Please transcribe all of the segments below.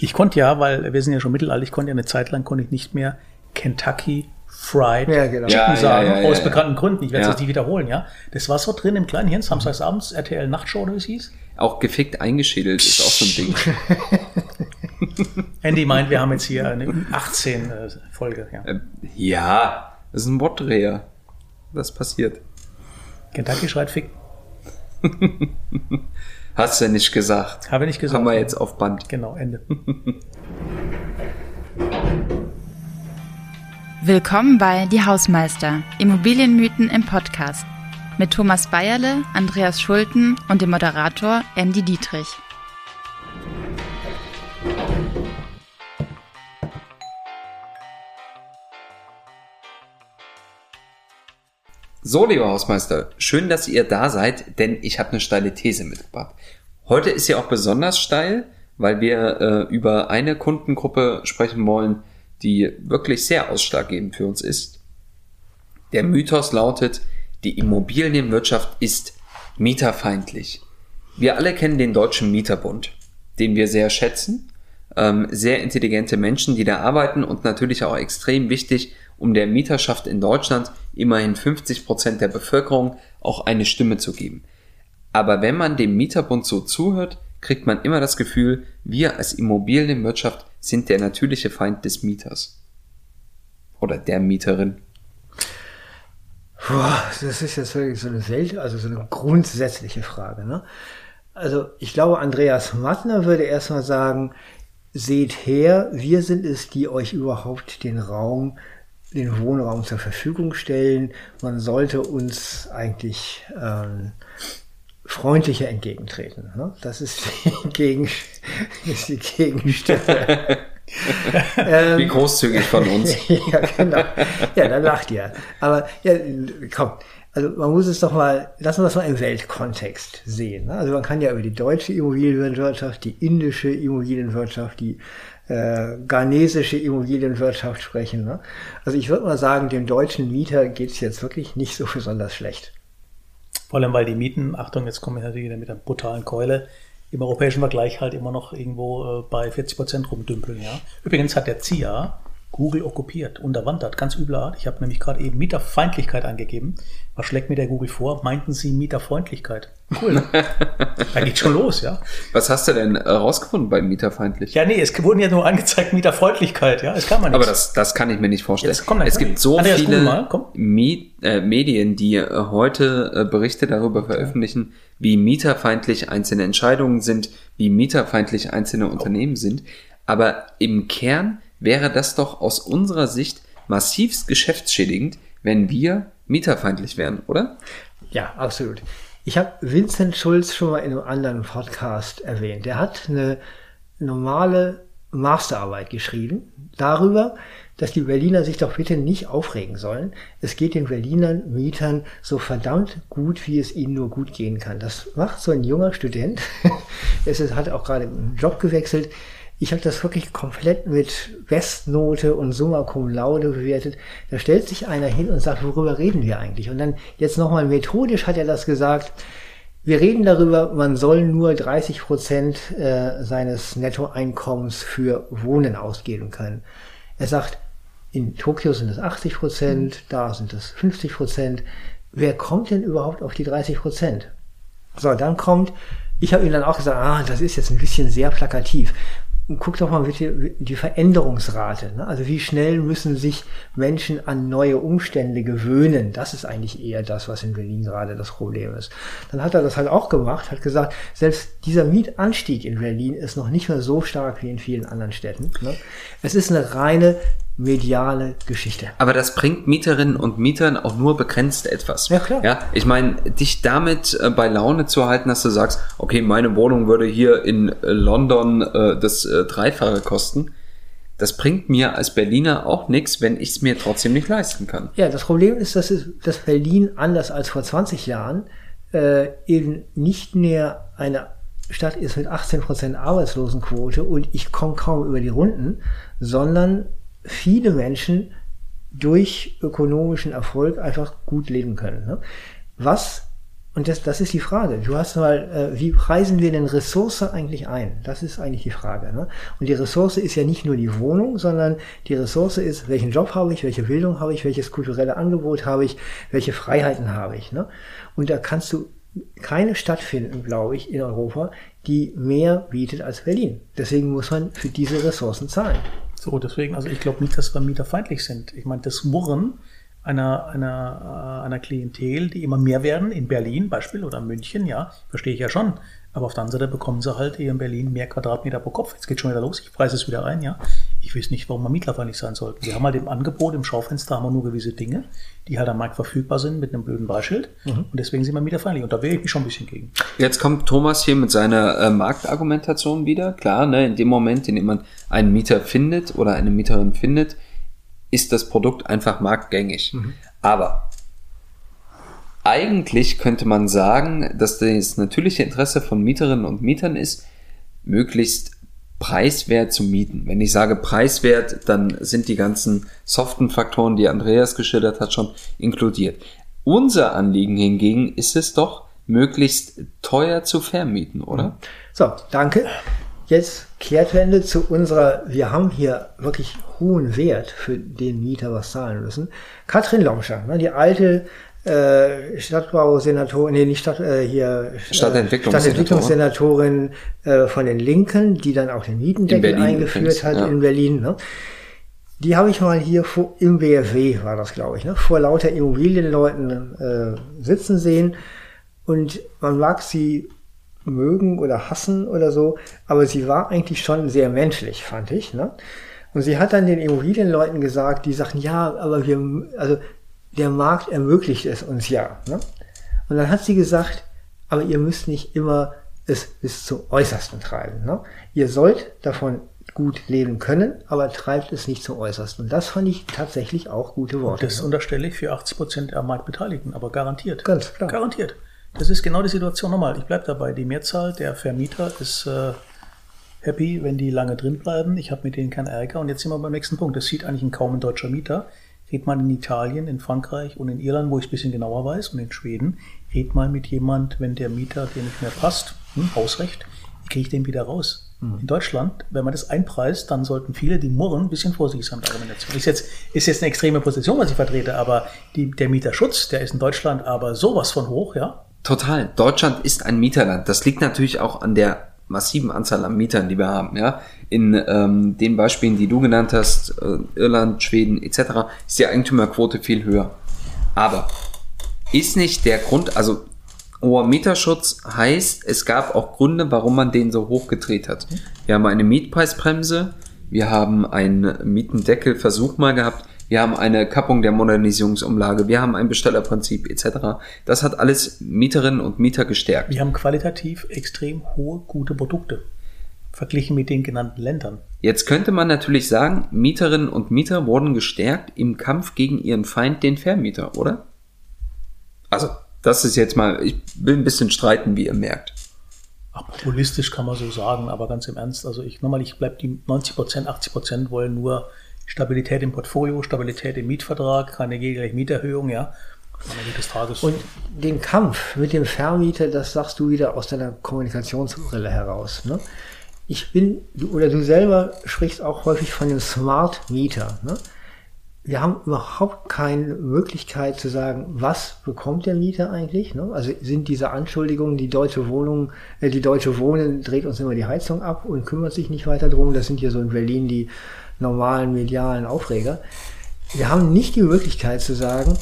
Ich konnte ja, weil wir sind ja schon mittelalter, ich konnte ja eine Zeit lang konnte ich nicht mehr Kentucky Fried Ja, genau. Chicken Ja, sagen, ja, ja, aus ja, bekannten Gründen. Ich werde es Ja. jetzt nicht wiederholen, ja. Das war so drin im kleinen Hirn, samstagsabends, RTL Nachtshow, oder wie es hieß. Auch gefickt eingeschädelt ist auch so ein Ding. Andy meint, wir haben jetzt hier eine 18 äh, Folge, ja. Ähm, ja, das ist ein Wortdreher. Das passiert. Kentucky schreit Fick, Hast du nicht gesagt. habe ich nicht gesagt. Haben wir jetzt auf Band. Genau, Ende. Willkommen bei Die Hausmeister, Immobilienmythen im Podcast. Mit Thomas Bayerle, Andreas Schulten und dem Moderator Andy Dietrich. So, lieber Hausmeister, schön, dass ihr da seid, denn ich habe eine steile These mitgebracht. Heute ist sie auch besonders steil, weil wir äh, über eine Kundengruppe sprechen wollen, die wirklich sehr ausschlaggebend für uns ist. Der Mythos lautet, die Immobilienwirtschaft ist mieterfeindlich. Wir alle kennen den Deutschen Mieterbund, den wir sehr schätzen. Ähm, sehr intelligente Menschen, die da arbeiten und natürlich auch extrem wichtig, um der Mieterschaft in Deutschland immerhin 50 Prozent der Bevölkerung auch eine Stimme zu geben. Aber wenn man dem Mieterbund so zuhört, kriegt man immer das Gefühl, wir als Immobilienwirtschaft sind der natürliche Feind des Mieters. Oder der Mieterin. Boah, das ist jetzt wirklich so eine Welt, also so eine grundsätzliche Frage. Ne? Also ich glaube, Andreas Mattner würde erstmal sagen, seht her, wir sind es, die euch überhaupt den Raum, den Wohnraum zur Verfügung stellen. Man sollte uns eigentlich ähm, freundlicher entgegentreten. Ne? Das ist die, Gegen, ist die Gegenstimme. Wie großzügig von uns. ja, genau. Ja, da lacht ihr. Aber ja, komm. Also man muss es doch mal, lassen wir das mal im Weltkontext sehen. Ne? Also man kann ja über die deutsche Immobilienwirtschaft, die indische Immobilienwirtschaft, die äh, ghanesische Immobilienwirtschaft sprechen. Ne? Also ich würde mal sagen, dem deutschen Mieter geht's jetzt wirklich nicht so besonders schlecht. Vor allem, weil die Mieten, Achtung, jetzt komme ich natürlich wieder mit einer brutalen Keule, im europäischen Vergleich halt immer noch irgendwo äh, bei 40 Prozent rumdümpeln. Ja. Übrigens hat der CIA Google okkupiert, unterwandert, ganz üble Art. Ich habe nämlich gerade eben Mieterfeindlichkeit angegeben. Was schlägt mir der Google vor? Meinten Sie Mieterfreundlichkeit? Cool. Da geht schon los, ja. Was hast du denn äh, rausgefunden bei Mieterfeindlich? Ja, nee, es wurden ja nur angezeigt Mieterfreundlichkeit, ja. Es kann man nicht. Aber das, das kann ich mir nicht vorstellen. Jetzt komm, es gibt so Andreas, viele mal. Miet, äh, Medien, die äh, heute äh, Berichte darüber veröffentlichen, wie mieterfeindlich einzelne Entscheidungen sind, wie mieterfeindlich einzelne Unternehmen sind. Aber im Kern wäre das doch aus unserer Sicht massivst geschäftsschädigend, wenn wir mieterfeindlich wären, oder? Ja, absolut. Ich habe Vincent Schulz schon mal in einem anderen Podcast erwähnt. Der hat eine normale Masterarbeit geschrieben darüber, dass die Berliner sich doch bitte nicht aufregen sollen. Es geht den Berlinern Mietern so verdammt gut, wie es ihnen nur gut gehen kann. Das macht so ein junger Student. es hat auch gerade einen Job gewechselt. Ich habe das wirklich komplett mit Bestnote und Summa Cum Laude bewertet. Da stellt sich einer hin und sagt, worüber reden wir eigentlich? Und dann jetzt nochmal methodisch hat er das gesagt. Wir reden darüber, man soll nur 30 Prozent äh, seines Nettoeinkommens für Wohnen ausgeben können. Er sagt, in Tokio sind es 80 Prozent, da sind es 50 Prozent. Wer kommt denn überhaupt auf die 30 Prozent? So, dann kommt, ich habe ihm dann auch gesagt, ah, das ist jetzt ein bisschen sehr plakativ. Guck doch mal bitte die Veränderungsrate. Ne? Also wie schnell müssen sich Menschen an neue Umstände gewöhnen? Das ist eigentlich eher das, was in Berlin gerade das Problem ist. Dann hat er das halt auch gemacht, hat gesagt, selbst dieser Mietanstieg in Berlin ist noch nicht mehr so stark wie in vielen anderen Städten. Ne? Es ist eine reine mediale Geschichte. Aber das bringt Mieterinnen und Mietern auch nur begrenzt etwas. Ja, klar. Ja, ich meine, dich damit äh, bei Laune zu halten, dass du sagst, okay, meine Wohnung würde hier in äh, London äh, das äh, Dreifache kosten, das bringt mir als Berliner auch nichts, wenn ich es mir trotzdem nicht leisten kann. Ja, das Problem ist, dass, es, dass Berlin anders als vor 20 Jahren äh, eben nicht mehr eine Stadt ist mit 18% Arbeitslosenquote und ich komme kaum über die Runden, sondern viele Menschen durch ökonomischen Erfolg einfach gut leben können. Ne? Was, Und das, das ist die Frage. Du hast mal, äh, wie preisen wir denn Ressource eigentlich ein? Das ist eigentlich die Frage. Ne? Und die Ressource ist ja nicht nur die Wohnung, sondern die Ressource ist, welchen Job habe ich, welche Bildung habe ich, welches kulturelle Angebot habe ich, welche Freiheiten habe ich. Ne? Und da kannst du keine Stadt finden, glaube ich, in Europa, die mehr bietet als Berlin. Deswegen muss man für diese Ressourcen zahlen. So, deswegen, also ich glaube nicht, dass wir mieterfeindlich sind. Ich meine, das Murren einer, einer, äh, einer Klientel, die immer mehr werden, in Berlin Beispiel oder München, ja, verstehe ich ja schon. Aber auf der anderen Seite bekommen sie halt hier in Berlin mehr Quadratmeter pro Kopf. Jetzt geht schon wieder los, ich preise es wieder ein, ja. Ich weiß nicht, warum wir mietlerfeindlich sein sollten. Wir haben halt im Angebot, im Schaufenster haben wir nur gewisse Dinge, die halt am Markt verfügbar sind mit einem blöden Preisschild. Mhm. Und deswegen sind wir mieterfeindlich. Und da wehre ich mich schon ein bisschen gegen. Jetzt kommt Thomas hier mit seiner äh, Marktargumentation wieder. Klar, ne, in dem Moment, in dem man einen Mieter findet oder eine Mieterin findet, ist das Produkt einfach marktgängig. Mhm. Aber eigentlich könnte man sagen, dass das natürliche Interesse von Mieterinnen und Mietern ist, möglichst preiswert zu mieten. Wenn ich sage preiswert, dann sind die ganzen soften Faktoren, die Andreas geschildert hat, schon inkludiert. Unser Anliegen hingegen ist es doch, möglichst teuer zu vermieten, oder? So, danke. Jetzt Kehrtwende zu unserer, wir haben hier wirklich hohen Wert für den Mieter was zahlen müssen. Katrin Lomscher, ne, die alte äh, Stadtbausenatorin, nee, nicht Stadt, äh, hier äh, Stadtentwicklungssenatorin, äh, von den Linken, die dann auch den Mietendeckel eingeführt hat ja. in Berlin. Ne? Die habe ich mal hier vor, im BFW, war das glaube ich, ne, vor lauter Immobilienleuten äh, sitzen sehen. Und man mag sie mögen oder hassen oder so, aber sie war eigentlich schon sehr menschlich, fand ich. Ne? Und sie hat dann den Immobilienleuten gesagt, die sagten, ja, aber wir, also der Markt ermöglicht es uns ja. Ne? Und dann hat sie gesagt, aber ihr müsst nicht immer es bis zum Äußersten treiben. Ne? Ihr sollt davon gut leben können, aber treibt es nicht zum Äußersten. Und das fand ich tatsächlich auch gute Worte. Das ne? unterstelle ich für 80 Prozent der Marktbeteiligten, aber garantiert. Ganz klar. Garantiert. Das ist genau die Situation nochmal. Ich bleibe dabei. Die Mehrzahl der Vermieter ist äh, happy, wenn die lange drin bleiben. Ich habe mit denen keinen Ärger. Und jetzt sind wir beim nächsten Punkt. Das sieht eigentlich ein kaum ein deutscher Mieter. Red mal in Italien, in Frankreich und in Irland, wo ich es ein bisschen genauer weiß, und in Schweden. Red mal mit jemand, wenn der Mieter dir nicht mehr passt, hm, Hausrecht, kriege ich den wieder raus? Mhm. In Deutschland, wenn man das einpreist, dann sollten viele, die murren, ein bisschen vorsichtig sein mit Argumentation. Ist jetzt, ist jetzt eine extreme Position, was ich vertrete, aber die, der Mieterschutz, der ist in Deutschland aber sowas von hoch, ja. Total. Deutschland ist ein Mieterland. Das liegt natürlich auch an der massiven Anzahl an Mietern, die wir haben. Ja? In ähm, den Beispielen, die du genannt hast, äh, Irland, Schweden etc., ist die Eigentümerquote viel höher. Aber ist nicht der Grund, also hoher Mieterschutz heißt, es gab auch Gründe, warum man den so hochgedreht hat. Wir haben eine Mietpreisbremse, wir haben einen Mietendeckelversuch mal gehabt, wir haben eine Kappung der Modernisierungsumlage, wir haben ein Bestellerprinzip etc. Das hat alles Mieterinnen und Mieter gestärkt. Wir haben qualitativ extrem hohe, gute Produkte verglichen mit den genannten Ländern. Jetzt könnte man natürlich sagen, Mieterinnen und Mieter wurden gestärkt im Kampf gegen ihren Feind, den Vermieter, oder? Also, das ist jetzt mal, ich will ein bisschen streiten, wie ihr merkt. Ach, populistisch kann man so sagen, aber ganz im Ernst, also ich nochmal, ich bleibe die 90 Prozent, 80 Prozent wollen nur Stabilität im Portfolio, Stabilität im Mietvertrag, keine jegliche Mieterhöhung, ja. Und den Kampf mit dem Vermieter, das sagst du wieder aus deiner Kommunikationsbrille heraus. Ne? Ich bin, du, oder du selber sprichst auch häufig von dem Smart Mieter. Ne? Wir haben überhaupt keine Möglichkeit zu sagen, was bekommt der Mieter eigentlich? Ne? Also sind diese Anschuldigungen, die deutsche Wohnung, äh, die deutsche Wohnen dreht uns immer die Heizung ab und kümmert sich nicht weiter drum. Das sind hier so in Berlin die normalen medialen Aufreger. Wir haben nicht die Möglichkeit zu sagen,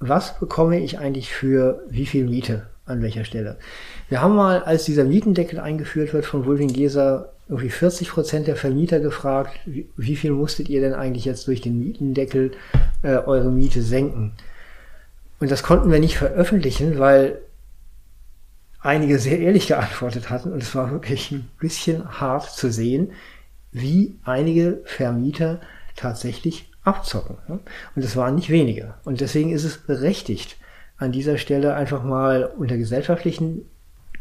was bekomme ich eigentlich für wie viel Miete an welcher Stelle. Wir haben mal, als dieser Mietendeckel eingeführt wird von Wulving Geser, irgendwie 40 Prozent der Vermieter gefragt, wie, wie, viel musstet ihr denn eigentlich jetzt durch den Mietendeckel äh, eure Miete senken? Und das konnten wir nicht veröffentlichen, weil einige sehr ehrlich geantwortet hatten und es war wirklich ein bisschen hart zu sehen, wie einige Vermieter tatsächlich abzocken. Und das waren nicht wenige. Und deswegen ist es berechtigt, an dieser Stelle einfach mal unter gesellschaftlichen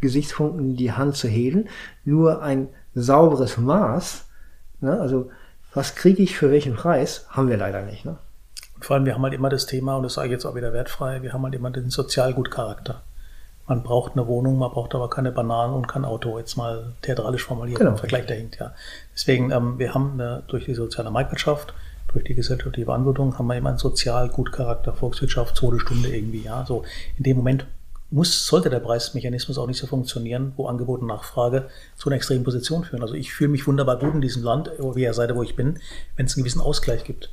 Gesichtspunkten die Hand zu heben. Nur ein sauberes Maß, ne, also was kriege ich für welchen Preis, haben wir leider nicht. Ne? vor allem, wir haben halt immer das Thema, und das sage ich jetzt auch wieder wertfrei, wir haben halt immer den Sozialgutcharakter. Man braucht eine Wohnung, man braucht aber keine Bananen und kein Auto, jetzt mal theatralisch formuliert, Genau. im Vergleich dahinter. Ja. Deswegen, ähm, wir haben eine, durch die soziale Marktwirtschaft, durch die gesellschaftliche Anwendung, haben wir immer einen Sozialgutcharakter, Volkswirtschaft, Todesstunde irgendwie. Ja. So in dem Moment muss, sollte der Preismechanismus auch nicht so funktionieren, wo Angebot und Nachfrage zu einer extremen Position führen. Also ich fühle mich wunderbar gut in diesem Land, wie der Seite, wo ich bin, wenn es einen gewissen Ausgleich gibt.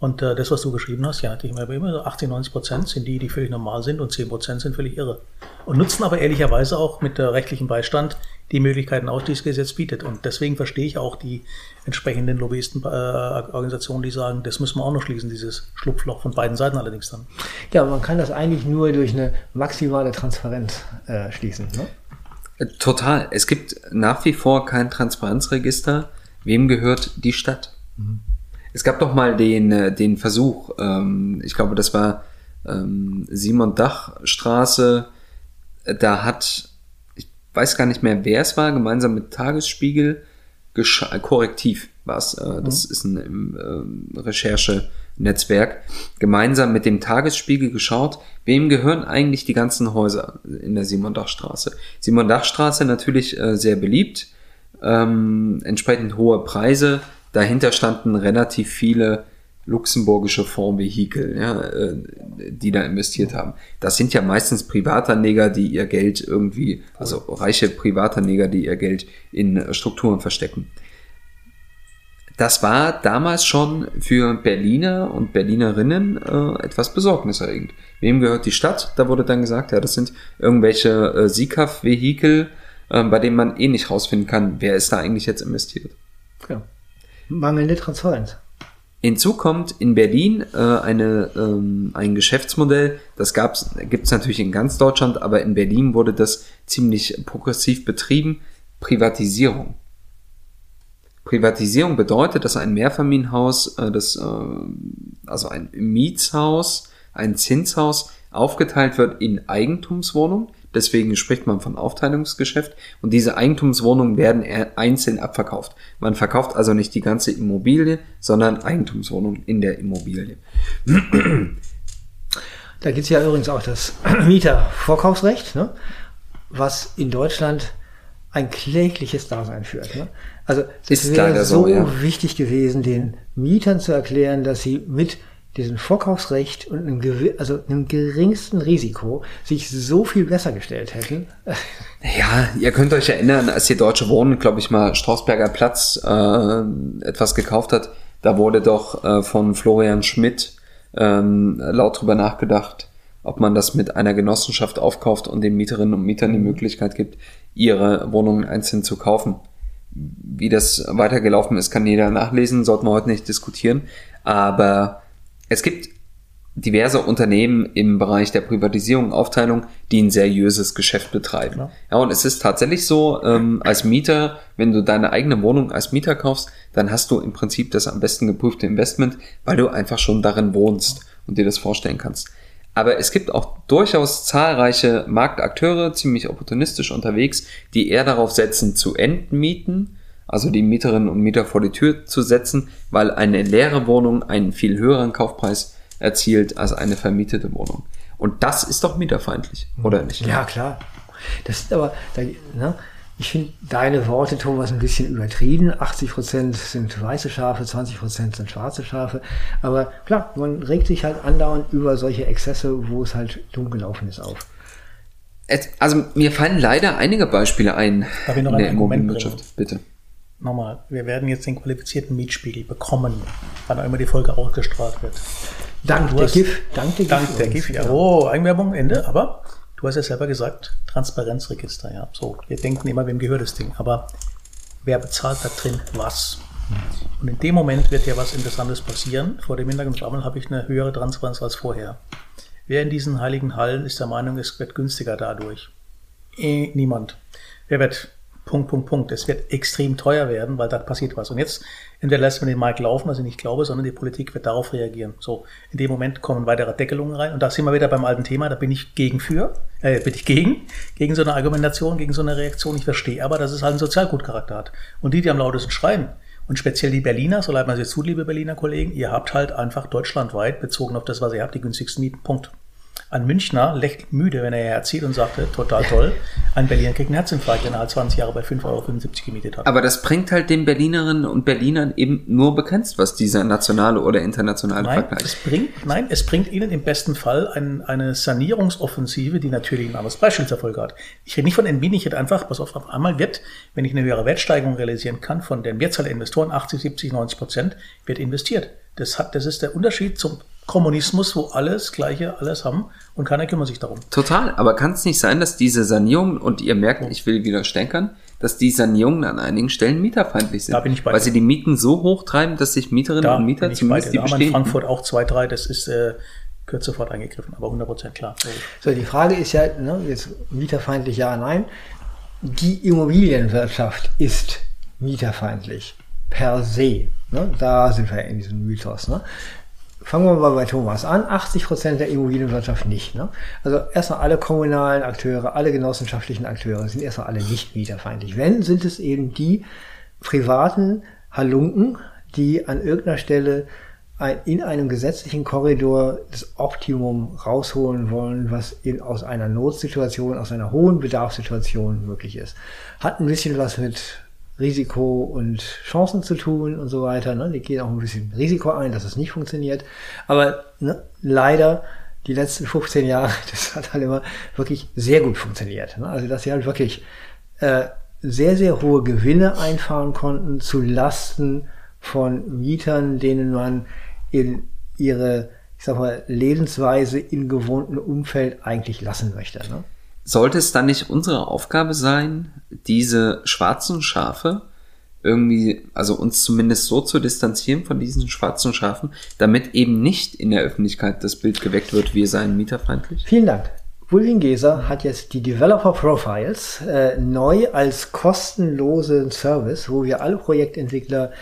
Und äh, das, was du geschrieben hast, ja, natürlich immer, immer so 80, 90 Prozent sind die, die völlig normal sind und 10 Prozent sind völlig irre. Und nutzen aber ehrlicherweise auch mit äh, rechtlichem Beistand die Möglichkeiten aus, die das Gesetz bietet. Und deswegen verstehe ich auch die entsprechenden Lobbyistenorganisationen, die sagen, das müssen wir auch noch schließen, dieses Schlupfloch von beiden Seiten allerdings dann. Ja, man kann das eigentlich nur durch eine maximale Transparenz äh, schließen. Ne? Äh, Total. Es gibt nach wie vor kein Transparenzregister. Wem gehört die Stadt? Es gab doch mal den, äh, den Versuch, ähm, ich glaube, das war ähm, Simon Dach Straße, Äh, da hat, ich weiß gar nicht mehr, wer es war, gemeinsam mit Tagesspiegel, äh, Korrektiv war es, äh, das ist ein ähm, Recherchenetzwerk, gemeinsam mit dem Tagesspiegel geschaut, wem gehören eigentlich die ganzen Häuser in der Simon-Dach-Straße. Simon-Dach-Straße natürlich äh, sehr beliebt, ähm, entsprechend hohe Preise, dahinter standen relativ viele luxemburgische Fondsvehikel, ja, äh, die da investiert haben. Das sind ja meistens Privatanleger, die ihr Geld irgendwie, also reiche Privatanleger, die ihr Geld in Strukturen verstecken. Das war damals schon für Berliner und Berlinerinnen äh, etwas besorgniserregend. Wem gehört die Stadt? Da wurde dann gesagt, ja, das sind irgendwelche äh, SICAF-Vehikel, äh, bei denen man eh nicht rausfinden kann, wer ist da eigentlich jetzt investiert. Ja. Mangelnde Transparenz. Hinzu kommt in Berlin äh, eine, ähm, ein Geschäftsmodell, das gab's, gibt's natürlich in ganz Deutschland, aber in Berlin wurde das ziemlich progressiv betrieben, Privatisierung. Privatisierung bedeutet, dass ein Mehrfamilienhaus, äh, das, äh, also ein Mietshaus, ein Zinshaus aufgeteilt wird in Eigentumswohnungen. Deswegen spricht man von Aufteilungsgeschäft. Und diese Eigentumswohnungen werden eher einzeln abverkauft. Man verkauft also nicht die ganze Immobilie, sondern Eigentumswohnungen in der Immobilie. Da gibt es ja übrigens auch das Mietervorkaufsrecht, ne? was in Deutschland ein klägliches Dasein führt. Ne? Also es Ist wäre so so, ja. wichtig gewesen, den Mietern zu erklären, dass sie mit diesem Vorkaufsrecht und einem, also einem geringsten Risiko sich so viel besser gestellt hätten. Ja, ihr könnt euch erinnern, als die Deutsche Wohnen, glaube ich mal, Strausberger Platz äh, etwas gekauft hat, da wurde doch äh, von Florian Schmidt ähm, laut drüber nachgedacht, ob man das mit einer Genossenschaft aufkauft und den Mieterinnen und Mietern die Möglichkeit gibt, ihre Wohnungen einzeln zu kaufen. Wie das weitergelaufen ist, kann jeder nachlesen, sollten wir heute nicht diskutieren. Aber es gibt diverse Unternehmen im Bereich der Privatisierung und Aufteilung, die ein seriöses Geschäft betreiben. Klar. Ja, und es ist tatsächlich so, ähm, als Mieter, wenn du deine eigene Wohnung als Mieter kaufst, dann hast du im Prinzip das am besten geprüfte Investment, weil du einfach schon darin wohnst und dir das vorstellen kannst. Aber es gibt auch durchaus zahlreiche Marktakteure, ziemlich opportunistisch unterwegs, die eher darauf setzen, zu entmieten, also die Mieterinnen und Mieter vor die Tür zu setzen, weil eine leere Wohnung einen viel höheren Kaufpreis erzielt als eine vermietete Wohnung. Und das ist doch mieterfeindlich, oder nicht? Ja, klar. Das ist aber, ne, ich finde deine Worte, Thomas, ein bisschen übertrieben. 80 Prozent sind weiße Schafe, 20 Prozent sind schwarze Schafe. Aber klar, man regt sich halt andauernd über solche Exzesse, wo es halt dumm gelaufen ist, auf. Es- Also mir fallen leider einige Beispiele ein Darf ich noch in der Immobilienwirtschaft. Bitte. Nochmal, wir werden jetzt den qualifizierten Mietspiegel bekommen, wann auch immer die Folge ausgestrahlt wird. Dank Du der hast- GIF, dank der GIF. Dank der übrigens. GIF, ja. Oh, Eigenwerbung, Ende. Aber du hast ja selber gesagt, Transparenzregister, ja. So, wir denken immer, wem gehört das Ding. Aber wer bezahlt da drin was? Und in dem Moment wird ja was Interessantes passieren. Vor dem Hintergrund habe ich eine höhere Transparenz als vorher. Wer in diesen heiligen Hallen ist der Meinung, es wird günstiger dadurch? Eh, niemand. Wer wird Punkt, Punkt, Punkt. Es wird extrem teuer werden, weil da passiert was. Und jetzt entweder lässt man den Markt laufen, was ich nicht glaube, sondern die Politik wird darauf reagieren. So, in dem Moment kommen weitere Deckelungen rein. Und da sind wir wieder beim alten Thema, da bin ich gegen für, äh, bin ich gegen, gegen so eine Argumentation, gegen so eine Reaktion. Ich verstehe aber, dass es halt einen Sozialgutcharakter hat. Und die, die am lautesten schreien Und speziell die Berliner, so leid man sich zu, liebe Berliner Kollegen, ihr habt halt einfach deutschlandweit, bezogen auf das, was ihr habt, die günstigsten Mieten. Punkt. Ein Münchner lächelt müde, wenn er erzählt und sagt, total toll. Ein Berliner kriegt einen Herzinfarkt, wenn er halt 20 Jahre bei 5,75 Euro gemietet hat. Aber das bringt halt den Berlinerinnen und Berlinern eben nur begrenzt, was dieser nationale oder internationale nein, Vergleich. es bringt, nein, es bringt ihnen im besten Fall ein, eine Sanierungsoffensive, die natürlich ein anderes Beispiel zur Folge hat. Ich rede nicht von Entbinden, ich rede einfach, pass auf, auf einmal wird, wenn ich eine höhere Wertsteigerung realisieren kann, von der Mehrzahl der Investoren, 80, 70, 90 Prozent, wird investiert. Das, hat, das ist der Unterschied zum Kommunismus, wo alles Gleiche, alles haben und keiner kümmert sich darum. Total, aber kann es nicht sein, dass diese Sanierungen, und ihr merkt, ich will wieder stänkern, dass die Sanierungen an einigen Stellen mieterfeindlich sind. Da bin ich bei weil dir. sie die Mieten so hoch treiben, dass sich Mieterinnen Da und Mieter bin ich bei zumindest dir. die Da haben in Frankfurt auch zwei, drei, das ist äh, gehört sofort eingegriffen, aber 100 Prozent klar. logisch. So, die Frage ist ja, ne, jetzt mieterfeindlich ja, nein. Die Immobilienwirtschaft ist mieterfeindlich per se. Ne? Da sind wir in diesem Mythos. Ne? Fangen wir mal bei Thomas an. 80 Prozent der Immobilienwirtschaft nicht. Ne? Also erstmal alle kommunalen Akteure, alle genossenschaftlichen Akteure sind erstmal alle nicht mieterfeindlich. Wenn, sind es eben die privaten Halunken, die an irgendeiner Stelle in einem gesetzlichen Korridor das Optimum rausholen wollen, was in, aus einer Notsituation, aus einer hohen Bedarfssituation möglich ist. Hat ein bisschen was mit Risiko und Chancen zu tun und so weiter. Ne? Die gehen auch ein bisschen Risiko ein, dass es nicht funktioniert. Aber ne, leider die letzten 15 Jahre, das hat halt immer wirklich sehr gut funktioniert. Ne? Also dass sie halt wirklich äh, sehr, sehr hohe Gewinne einfahren konnten zu Lasten von Mietern, denen man in ihre, ich sag mal, Lebensweise in gewohnten Umfeld eigentlich lassen möchte. Ne? Sollte es dann nicht unsere Aufgabe sein, diese schwarzen Schafe irgendwie, also uns zumindest so zu distanzieren von diesen schwarzen Schafen, damit eben nicht in der Öffentlichkeit das Bild geweckt wird, wir seien mieterfeindlich? Vielen Dank. Bulwin-Geser hat jetzt die Developer Profiles äh, neu als kostenlosen Service, wo wir alle Projektentwickler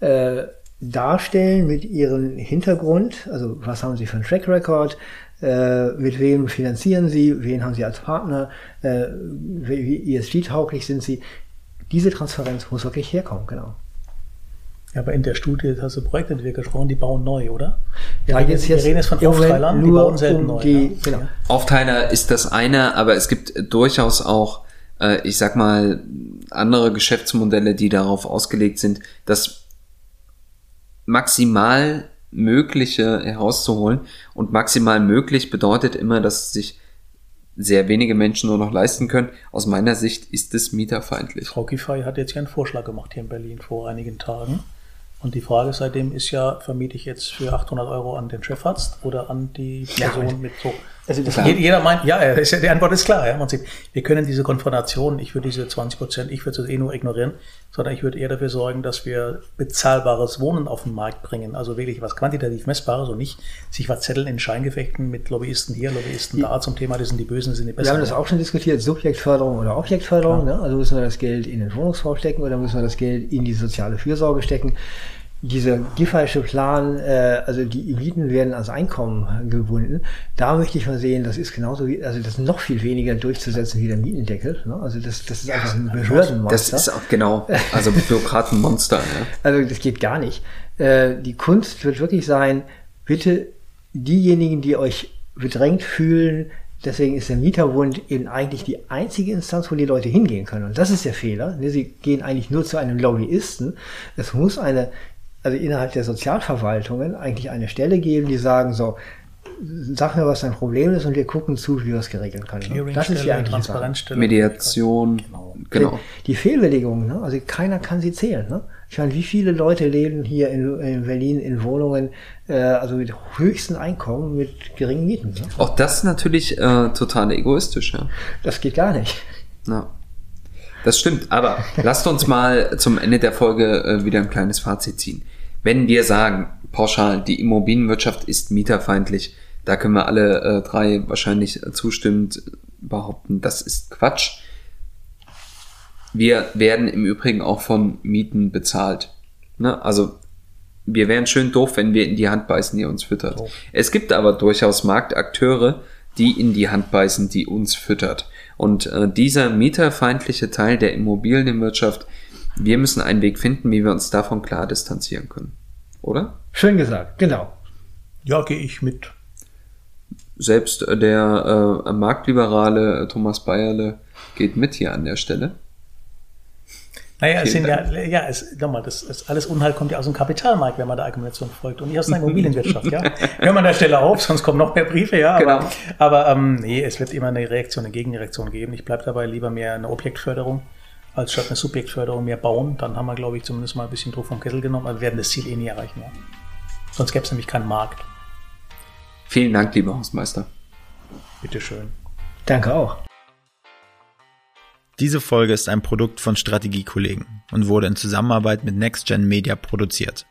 äh, darstellen mit ihrem Hintergrund, also was haben sie für einen Track Record, mit wem finanzieren sie, wen haben sie als Partner, äh, wie ESG-tauglich sind sie. Diese Transparenz muss wirklich herkommen, genau. Ja, aber in der Studie hast du Projektentwickler gesprochen, die bauen neu, oder? Reden, geht's wir jetzt reden jetzt von Aufteilern, die nur bauen selten um neu. die- ja. genau. Aufteiler ist das eine, aber es gibt durchaus auch, äh, ich sag mal, andere Geschäftsmodelle, die darauf ausgelegt sind, das maximal Mögliche herauszuholen. Und maximal möglich bedeutet immer, dass sich sehr wenige Menschen nur noch leisten können. Aus meiner Sicht ist es mieterfeindlich. Frau Giffey hat jetzt ja einen Vorschlag gemacht hier in Berlin vor einigen Tagen. Und die Frage seitdem ist ja, vermiete ich jetzt für 800 Euro an den Chefarzt oder an die Person mit so. Also das, jeder, meint, ja, ist die Antwort ist klar. Ja, man sieht, wir können diese Konfrontation, ich würde diese 20 Prozent, ich würde es eh nur ignorieren, sondern ich würde eher dafür sorgen, dass wir bezahlbares Wohnen auf den Markt bringen. Also wirklich was quantitativ Messbares und nicht sich was zetteln in Scheingefechten mit Lobbyisten hier, Lobbyisten da zum Thema, das sind die Bösen, das sind die Wir Besten. haben das auch schon diskutiert, Subjektförderung oder Objektförderung. Ne? Also müssen wir das Geld in den Wohnungsbau stecken oder müssen wir das Geld in die soziale Fürsorge stecken. Dieser Giffey'sche Plan, äh, also die Mieten werden als Einkommen gebunden. Da möchte ich mal sehen, das ist genauso wie, also das ist noch viel weniger durchzusetzen wie der Mietendeckel. Ne? Also das, das ist einfach ein Behördenmonster. Das ist auch genau, also Bürokratenmonster. Ja. Also das geht gar nicht. Äh, die Kunst wird wirklich sein, bitte diejenigen, die euch bedrängt fühlen, deswegen ist der Mieterbund eben eigentlich die einzige Instanz, wo die Leute hingehen können. Und das ist der Fehler. ne? Sie gehen eigentlich nur zu einem Lobbyisten. Es muss eine, also innerhalb der Sozialverwaltungen eigentlich eine Stelle geben, die sagen so, sag mir, was dein Problem ist und wir gucken zu, wie wir es geregeln können. Das ist die Clearingstelle, eigentliche Sache. Transparenzstelle. Mediation, genau. Die Fehlbelegungen, ne? also keiner kann sie zählen. Ne? Ich meine, wie viele Leute leben hier in, in Berlin in Wohnungen, äh, also mit höchsten Einkommen, mit geringen Mieten. Ne? Auch das ist natürlich äh, total egoistisch, ja. Das geht gar nicht. Ja. Das stimmt, aber lasst uns mal zum Ende der Folge äh, wieder ein kleines Fazit ziehen. Wenn wir sagen, pauschal, die Immobilienwirtschaft ist mieterfeindlich, da können wir alle äh, drei wahrscheinlich zustimmend behaupten, das ist Quatsch. Wir werden im Übrigen auch von Mieten bezahlt. Ne? Also wir wären schön doof, wenn wir in die Hand beißen, die uns füttert. So. Es gibt aber durchaus Marktakteure, die in die Hand beißen, die uns füttert. Und äh, dieser mieterfeindliche Teil der Immobilienwirtschaft, Wir müssen einen Weg finden, wie wir uns davon klar distanzieren können. Oder? Schön gesagt, genau. Ja, gehe ich mit. Selbst äh, der äh, marktliberale Thomas Bayerle geht mit hier an der Stelle. Naja, es sind ja, ja, es, nochmal, das, das alles Unheil kommt ja aus dem Kapitalmarkt, wenn man der Argumentation folgt und nicht aus der Immobilienwirtschaft, ja. Hören wir an der Stelle auf, sonst kommen noch mehr Briefe, ja. Aber, Genau. aber ähm, nee, es wird immer eine Reaktion, eine Gegenreaktion geben. Ich bleibe dabei lieber mehr eine Objektförderung als statt eine Subjektförderung mehr bauen. Dann haben wir, glaube ich, zumindest mal ein bisschen Druck vom Kessel genommen, aber wir werden das Ziel eh nie erreichen, ja. Sonst gäbe es nämlich keinen Markt. Vielen Dank, lieber Hausmeister. Bitteschön. Danke auch. Diese Folge ist ein Produkt von Strategiekollegen und wurde in Zusammenarbeit mit NextGen Media produziert.